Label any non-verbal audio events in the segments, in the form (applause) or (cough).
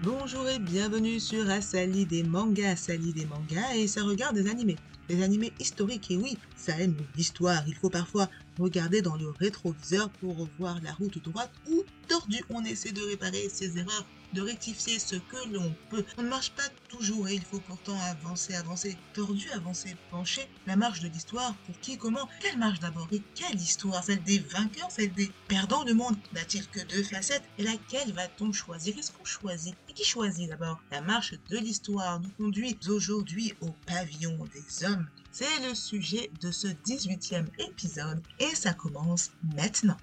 Bonjour et bienvenue sur Asali des mangas, Asali des mangas et ça regarde des animés. Des animés historiques et oui, ça aime l'histoire. Il faut parfois regarder dans le rétroviseur pour revoir la route droite ou tordue. On essaie de réparer ses erreurs de rectifier ce que l'on peut. On ne marche pas toujours et il faut pourtant avancer, avancer, tordu, avancer, pencher. La marche de l'histoire, pour qui, comment Quelle marche d'abord et quelle histoire Celle des vainqueurs, celle des perdants du monde N'a-t-il que deux facettes Et laquelle va-t-on choisir Qu'est-ce qu'on choisit? Et qui choisit d'abord? La marche de l'histoire nous conduit aujourd'hui au pavillon des hommes. C'est le sujet de ce 18e épisode et ça commence maintenant.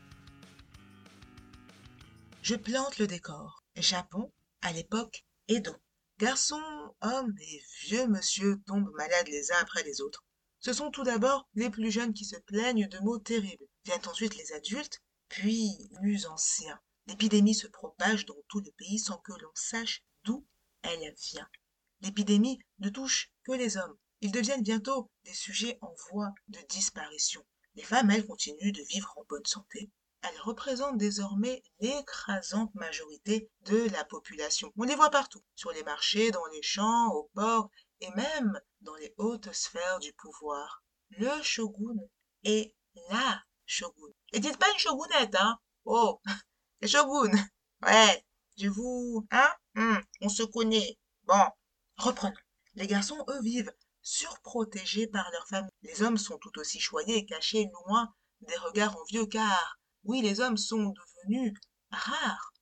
Je plante le décor. Japon, à l'époque Edo. Garçons, hommes et vieux monsieur tombent malades les uns après les autres. Ce sont tout d'abord les plus jeunes qui se plaignent de maux terribles. Viennent ensuite les adultes, puis les anciens. L'épidémie se propage dans tout le pays sans que l'on sache d'où elle vient. L'épidémie ne touche que les hommes. Ils deviennent bientôt des sujets en voie de disparition. Les femmes, elles, continuent de vivre en bonne santé, elles représentent désormais l'écrasante majorité de la population. On les voit partout, sur les marchés, dans les champs, au port et même dans les hautes sphères du pouvoir. Le shogun est la shogun. Et dites pas une shogunette, hein Oh, (laughs) le shogun. Ouais, je vous... Hein hmm, On se connaît. Bon, reprenons. Les garçons, eux, vivent surprotégés par leur famille. Les hommes sont tout aussi choyés et cachés loin des regards envieux car oui, les hommes sont devenus rares.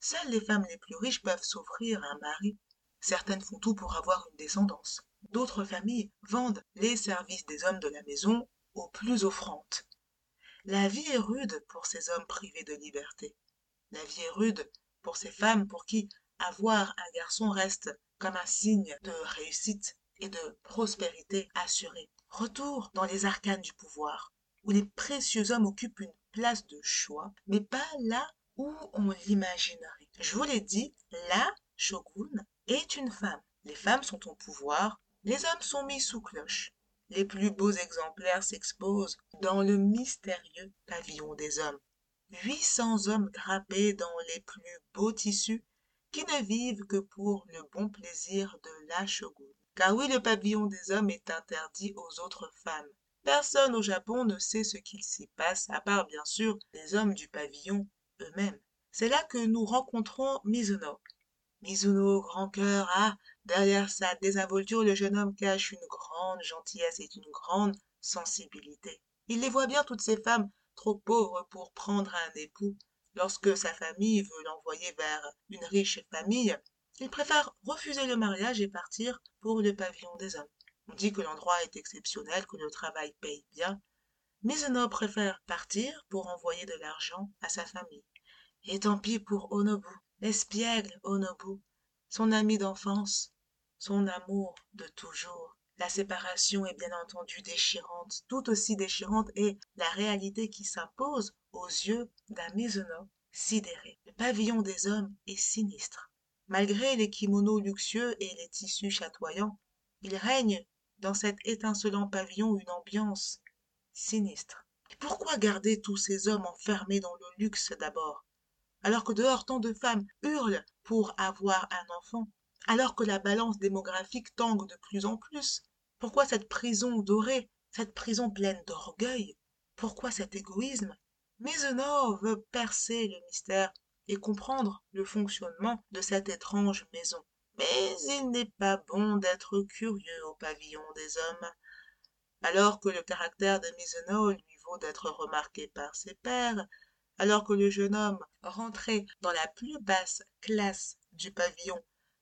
Seules les femmes les plus riches peuvent s'offrir un mari. Certaines font tout pour avoir une descendance. D'autres familles vendent les services des hommes de la maison aux plus offrantes. La vie est rude pour ces hommes privés de liberté. La vie est rude pour ces femmes pour qui avoir un garçon reste comme un signe de réussite et de prospérité assurée. Retour dans les arcanes du pouvoir, où les précieux hommes occupent une place de choix, mais pas là où on l'imaginerait. Je vous l'ai dit, la shogun est une femme. Les femmes sont au pouvoir, les hommes sont mis sous cloche. Les plus beaux exemplaires s'exposent dans le mystérieux pavillon des hommes. 800 hommes drapés dans les plus beaux tissus qui ne vivent que pour le bon plaisir de la shogun. Car oui, le pavillon des hommes est interdit aux autres femmes. Personne au Japon ne sait ce qu'il s'y passe, à part bien sûr les hommes du pavillon eux-mêmes. C'est là que nous rencontrons Mizuno. Mizuno, grand cœur, ah, derrière sa désinvolture, le jeune homme cache une grande gentillesse et une grande sensibilité. Il les voit bien toutes ces femmes trop pauvres pour prendre un époux. Lorsque sa famille veut l'envoyer vers une riche famille, il préfère refuser le mariage et partir pour le pavillon des hommes. On dit que l'endroit est exceptionnel, que le travail paye bien. Homme préfère partir pour envoyer de l'argent à sa famille. Et tant pis pour Onobu, l'espiègle Onobu, son ami d'enfance, son amour de toujours. La séparation est bien entendu déchirante, tout aussi déchirante est la réalité qui s'impose aux yeux d'un Mizuno sidéré. Le pavillon des hommes est sinistre. Malgré les kimonos luxueux et les tissus chatoyants, il règne dans cet étincelant pavillon une ambiance sinistre. pourquoi garder tous ces hommes enfermés dans le luxe d'abord? Alors que dehors tant de femmes hurlent pour avoir un enfant, alors que la balance démographique tangue de plus en plus Pourquoi cette prison dorée, cette prison pleine d'orgueil Pourquoi cet égoïsme? Mizuno veut percer le mystère et comprendre le fonctionnement de cette étrange maison mais il n'est pas bon d'être curieux au pavillon des hommes. Alors que le caractère de Mizuno lui vaut d'être remarqué par ses pairs, alors que le jeune homme, rentré dans la plus basse classe du pavillon,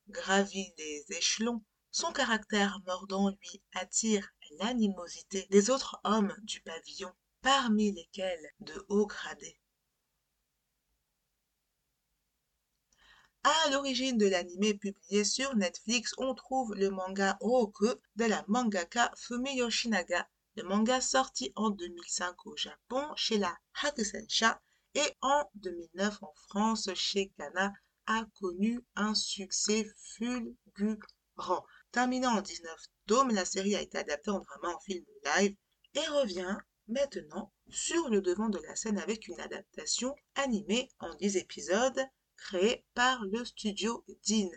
gravit les échelons, son caractère mordant lui attire l'animosité des autres hommes du pavillon, parmi lesquels de hauts gradés. À l'origine de l'anime publié sur Netflix, on trouve le manga Roku de la mangaka Fumi Yoshinaga. Le manga sorti en 2005 au Japon chez la Hakusensha et en 2009 en France chez Kana a connu un succès fulgurant. Terminant en 19 tomes, la série a été adaptée en drama en film live et revient maintenant sur le devant de la scène avec une adaptation animée en 10 épisodes créé par le studio Dean.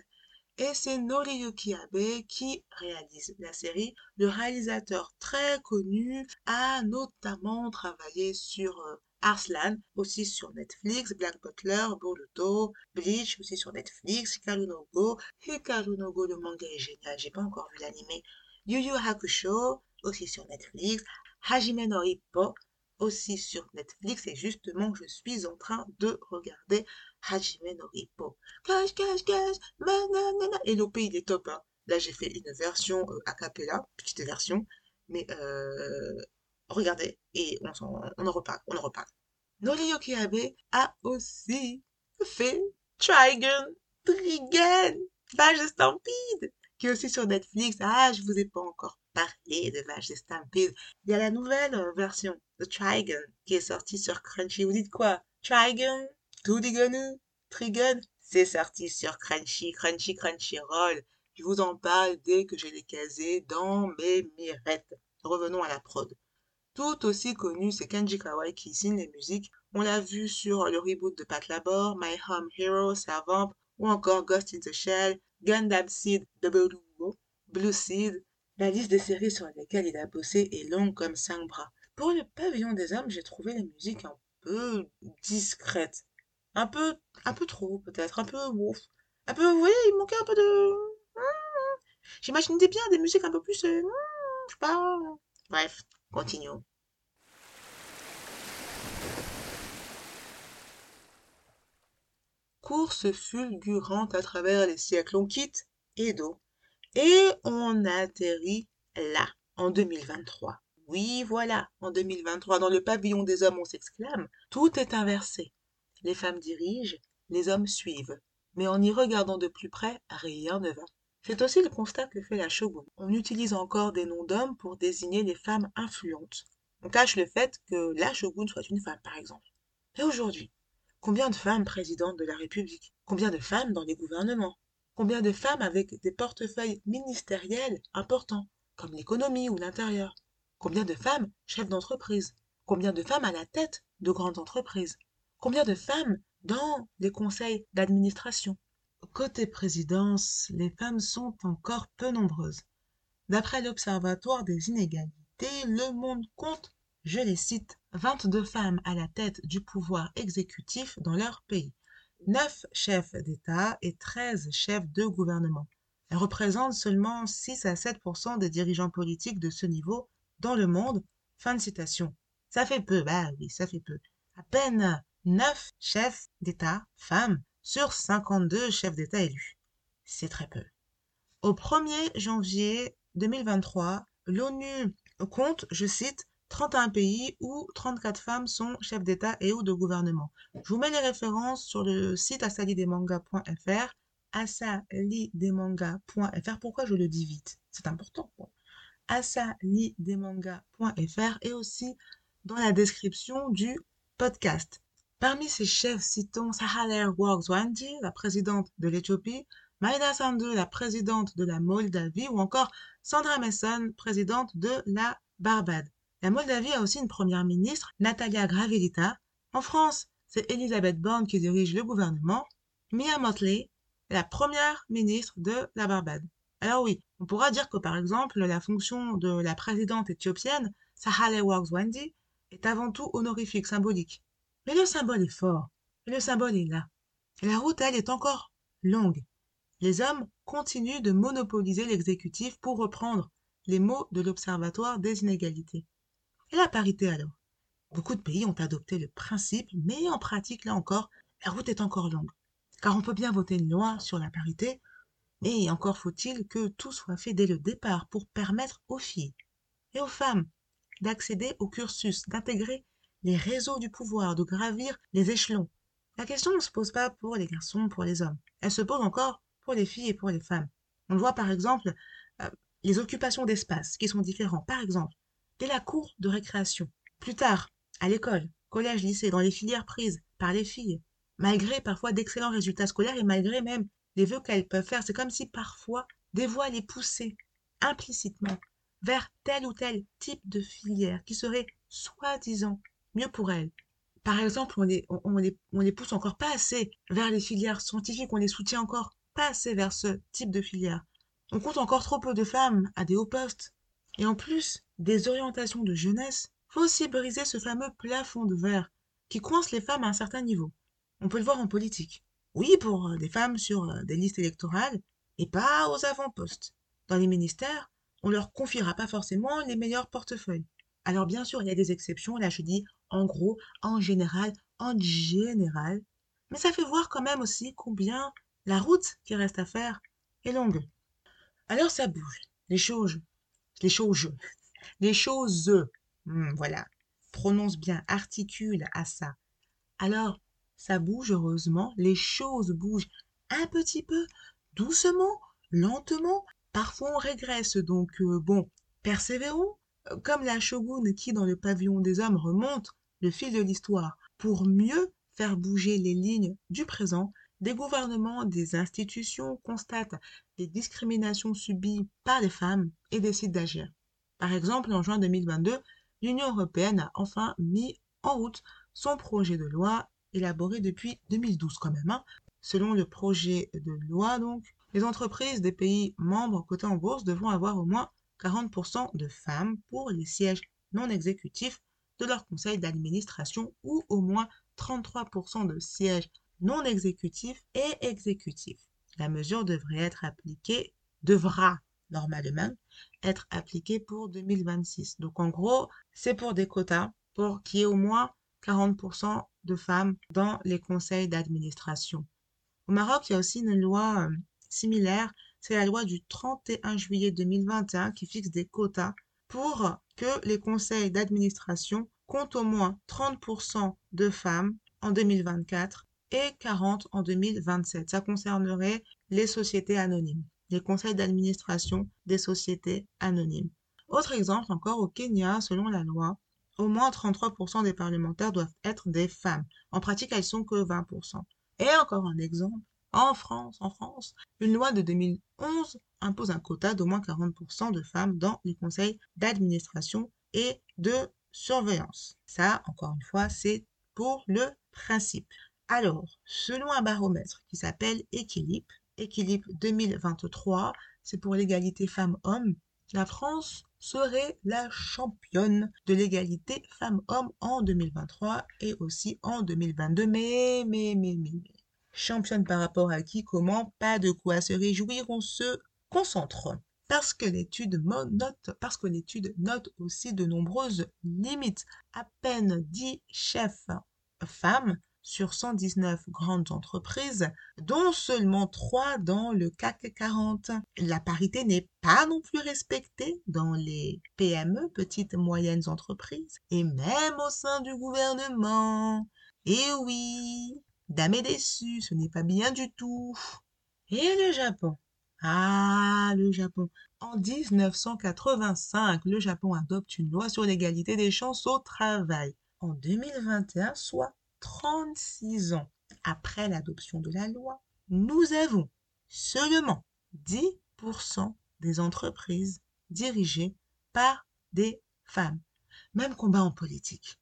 Et c'est Noriyuki Abe qui réalise la série. Le réalisateur très connu a notamment travaillé sur euh, Arslan, aussi sur Netflix, Black Butler, Boruto, Bleach, aussi sur Netflix, Hikaru no Go. Hikaru no Go, le manga est génial, j'ai pas encore vu l'animé. Yu Yu Hakusho, aussi sur Netflix. Hajime no Ippo, aussi sur Netflix. Et justement, je suis en train de regarder Hajime no Ippo. Cache, cache, cache, manana. Et l'OP, il est top. Hein. Là, j'ai fait une version euh, a cappella, petite version. Mais euh, regardez et on, en, reparle, on en reparle. Noriyuki Abe a aussi fait Trigun, Trigun, Vage Stampede, qui est aussi sur Netflix. Ah, je vous ai pas encore parlé de Vage Stampede. Il y a la nouvelle euh, version de Trigun qui est sortie sur Crunchy. Vous dites quoi? Trigun Tudigunu Trigun C'est sorti sur Crunchy, Crunchy, Crunchyroll. Je vous en parle dès que je l'ai casé dans mes mirettes. Revenons à la prod. Tout aussi connu, c'est Kenji Kawai qui signe les musiques. On l'a vu sur le reboot de Pat Labor, My Home Hero, Servamp, ou encore Ghost in the Shell, Gundam Seed, Double Blue Seed. La liste des séries sur lesquelles il a bossé est longue comme cinq bras. Pour le pavillon des hommes, j'ai trouvé les musiques un peu discrètes. Un peu, un peu trop, peut-être, un peu ouf. Un peu, vous voyez, il manquait un peu de... J'imaginais bien des musiques un peu plus... Euh, je sais pas... Bref, continuons. Course fulgurante à travers les siècles. On quitte Edo et on atterrit là, en 2023. Oui, voilà, en 2023, dans le pavillon des hommes, on s'exclame. Tout est inversé. Les femmes dirigent, les hommes suivent. Mais en y regardant de plus près, rien ne va. C'est aussi le constat que fait la Shogun. On utilise encore des noms d'hommes pour désigner les femmes influentes. On cache le fait que la Shogun soit une femme, par exemple. Et aujourd'hui, combien de femmes présidentes de la République? Combien de femmes dans les gouvernements? Combien de femmes avec des portefeuilles ministériels importants, comme l'économie ou l'intérieur? Combien de femmes chefs d'entreprise? Combien de femmes à la tête de grandes entreprises? Combien de femmes dans les conseils d'administration? Côté présidence, les femmes sont encore peu nombreuses. D'après l'Observatoire des inégalités, le monde compte, je les cite, 22 femmes à la tête du pouvoir exécutif dans leur pays, 9 chefs d'État et 13 chefs de gouvernement. Elles représentent seulement 6 à 7% des dirigeants politiques de ce niveau dans le monde. Fin de citation. Ça fait peu, bah oui, ça fait peu. À peine 9 chefs d'État, femmes, sur 52 chefs d'État élus. C'est très peu. Au 1er janvier 2023, l'ONU compte, je cite, 31 pays où 34 femmes sont chefs d'État et ou de gouvernement. Je vous mets les références sur le site asalidemanga.fr, asalidemanga.fr. Pourquoi je le dis vite? C'est important. asalidemanga.fr et aussi dans la description du podcast. Parmi ces chefs, citons Sahaler Worgzwandi, la présidente de l'Éthiopie, Maïda Sandu, la présidente de la Moldavie, ou encore Sandra Messon, présidente de la Barbade. La Moldavie a aussi une première ministre, Natalia Gravilita. En France, c'est Elisabeth Borne qui dirige le gouvernement. Mia Motley la première ministre de la Barbade. Alors oui, on pourra dire que par exemple, la fonction de la présidente éthiopienne, Sahle Worgzwandi, est avant tout honorifique, symbolique. Mais le symbole est fort, le symbole est là. La route, elle, est encore longue. Les hommes continuent de monopoliser l'exécutif pour reprendre les mots de l'Observatoire des inégalités. Et la parité alors? Beaucoup de pays ont adopté le principe, mais en pratique, là encore, la route est encore longue. Car on peut bien voter une loi sur la parité, mais encore faut-il que tout soit fait dès le départ pour permettre aux filles et aux femmes d'accéder au cursus, d'intégrer les réseaux du pouvoir, de gravir les échelons. La question ne se pose pas pour les garçons, pour les hommes. Elle se pose encore pour les filles et pour les femmes. On voit par exemple euh, les occupations d'espace qui sont différents. Par exemple, dès la cour de récréation, plus tard, à l'école, collège, lycée, dans les filières prises par les filles, malgré parfois d'excellents résultats scolaires et malgré même les vœux qu'elles peuvent faire, c'est comme si parfois des voix les poussaient implicitement vers tel ou tel type de filière qui serait soi-disant mieux pour elle. par exemple, on les, les pousse encore pas assez vers les filières scientifiques, on les soutient encore pas assez vers ce type de filière. On compte encore trop peu de femmes à des hauts postes. Et en plus des orientations de jeunesse, faut aussi briser ce fameux plafond de verre qui coince les femmes à un certain niveau. On peut le voir en politique. Oui, pour euh, des femmes sur euh, des listes électorales, et pas aux avant-postes. Dans les ministères, on leur confiera pas forcément les meilleurs portefeuilles. Alors bien sûr, il y a des exceptions, là je dis en gros, en général, en général, mais ça fait voir quand même aussi combien la route qui reste à faire est longue. Alors ça bouge, les choses, les choses, (laughs) les choses, hmm, voilà, prononce bien, articule à ça. Alors, ça bouge heureusement, les choses bougent un petit peu, doucement, lentement, parfois on régresse, donc euh, bon, persévérons, comme la shogun qui, dans le pavillon des hommes, remonte le fil de l'histoire pour mieux faire bouger les lignes du présent, des gouvernements, des institutions constatent les discriminations subies par les femmes et décident d'agir. Par exemple, en juin 2022, l'Union européenne a enfin mis en route son projet de loi élaboré depuis 2012 quand même. Hein. Selon le projet de loi, donc, les entreprises des pays membres cotés en bourse devront avoir au moins 40% de femmes pour les sièges non exécutifs de leur conseil d'administration ou au moins 33% de sièges non exécutifs et exécutifs. La mesure devrait être appliquée, devra normalement être appliquée pour 2026. Donc en gros, c'est pour des quotas pour qu'il y ait au moins 40% de femmes dans les conseils d'administration. Au Maroc, il y a aussi une loi euh, similaire, c'est la loi du 31 juillet 2021 qui fixe des quotas pour que les conseils d'administration comptent au moins 30% de femmes en 2024 et 40 en 2027. Ça concernerait les sociétés anonymes, les conseils d'administration des sociétés anonymes. Autre exemple encore, au Kenya, selon la loi, au moins 33% des parlementaires doivent être des femmes. En pratique, elles sont que 20%. Et encore un exemple, en France, en France, une loi de 2011 impose un quota d'au moins 40% de femmes dans les conseils d'administration et de surveillance. Ça, encore une fois, c'est pour le principe. Alors, selon un baromètre qui s'appelle Équilibre, Équilibre 2023, c'est pour l'égalité femmes-hommes, la France serait la championne de l'égalité femmes-hommes en 2023 et aussi en 2022. Mais, mais, mais, mais, mais. Championne par rapport à qui, comment, pas de quoi se réjouir, on se concentre. Parce que l'étude note, parce que l'étude note aussi de nombreuses limites. À peine 10 chefs femmes sur 119 grandes entreprises, dont seulement 3 dans le CAC 40. La parité n'est pas non plus respectée dans les PME, petites et moyennes entreprises, et même au sein du gouvernement. Et oui, Dame est déçue, ce n'est pas bien du tout. Et le Japon? Ah, le Japon. En 1985, le Japon adopte une loi sur l'égalité des chances au travail. En 2021, soit 36 ans après l'adoption de la loi, nous avons seulement 10% des entreprises dirigées par des femmes. Même combat en politique.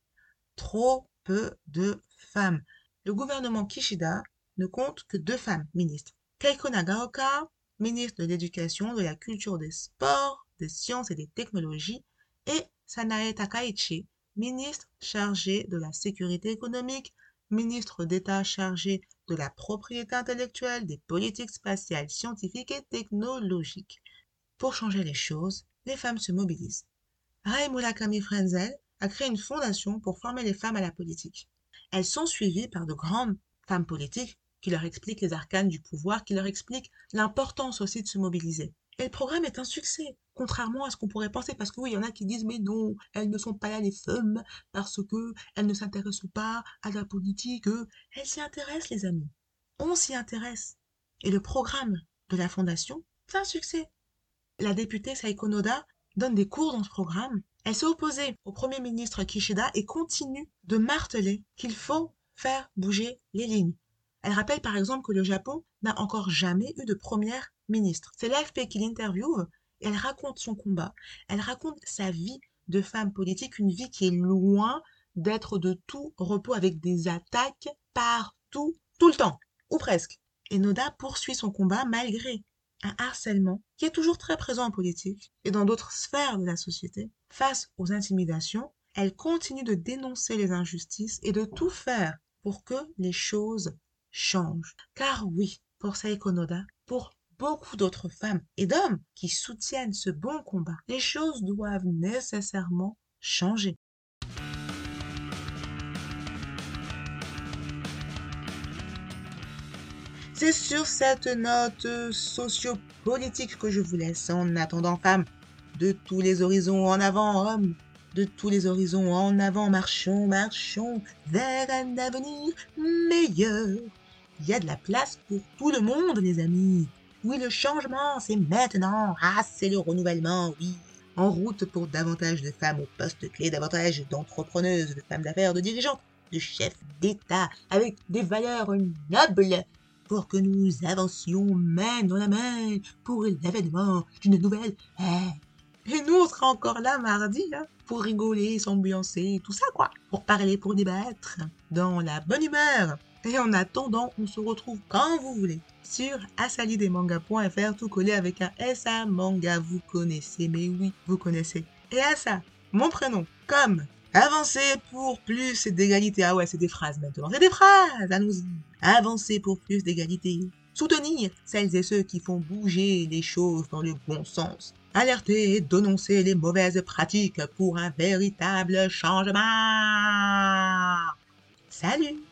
Trop peu de femmes le gouvernement Kishida ne compte que deux femmes ministres. Keiko Nagaoka, ministre de l'Éducation, de la Culture, des Sports, des Sciences et des Technologies, et Sanae Takaichi, ministre chargé de la Sécurité économique, ministre d'État chargé de la propriété intellectuelle, des politiques spatiales, scientifiques et technologiques. Pour changer les choses, les femmes se mobilisent. Rai Murakami Frenzel a créé une fondation pour former les femmes à la politique. Elles sont suivies par de grandes femmes politiques qui leur expliquent les arcanes du pouvoir, qui leur expliquent l'importance aussi de se mobiliser. Et le programme est un succès, contrairement à ce qu'on pourrait penser, parce que oui, il y en a qui disent, mais non, elles ne sont pas là les femmes, parce que elles ne s'intéressent pas à la politique, elles s'y intéressent, les amis. On s'y intéresse. Et le programme de la fondation, c'est un succès. La députée Saiko Noda donne des cours dans ce programme elle s'est opposée au Premier ministre Kishida et continue de marteler qu'il faut faire bouger les lignes. Elle rappelle par exemple que le Japon n'a encore jamais eu de première ministre. C'est l'AFP qui l'interviewe et elle raconte son combat. Elle raconte sa vie de femme politique, une vie qui est loin d'être de tout repos avec des attaques partout, tout le temps, ou presque. Et Noda poursuit son combat malgré un harcèlement qui est toujours très présent en politique et dans d'autres sphères de la société. Face aux intimidations, elle continue de dénoncer les injustices et de tout faire pour que les choses changent. Car oui, pour Saiko Noda, pour beaucoup d'autres femmes et d'hommes qui soutiennent ce bon combat, les choses doivent nécessairement changer. C'est sur cette note sociopolitique que je vous laisse en attendant femme. De tous les horizons en avant, homme. De tous les horizons en avant, marchons, marchons vers un avenir meilleur. Il y a de la place pour tout le monde, les amis. Oui, le changement, c'est maintenant. Ah, c'est le renouvellement, oui. En route pour davantage de femmes au poste clé, davantage d'entrepreneuses, de femmes d'affaires, de dirigeantes, de chefs d'État, avec des valeurs nobles, pour que nous avancions main dans la main pour l'avènement d'une nouvelle. Et nous, on sera encore là mardi, hein, pour rigoler, s'ambiancer, tout ça, quoi. Pour parler, pour débattre, dans la bonne humeur. Et en attendant, on se retrouve quand vous voulez sur asalidemanga.fr, tout collé avec un SA manga. Vous connaissez, mais oui, vous connaissez. Et Asa, mon prénom, comme Avancer pour plus d'égalité. Ah ouais, c'est des phrases maintenant. C'est des phrases, allons-y. Avancer pour plus d'égalité. Soutenir celles et ceux qui font bouger les choses dans le bon sens. Alerter et dénoncer les mauvaises pratiques pour un véritable changement. Salut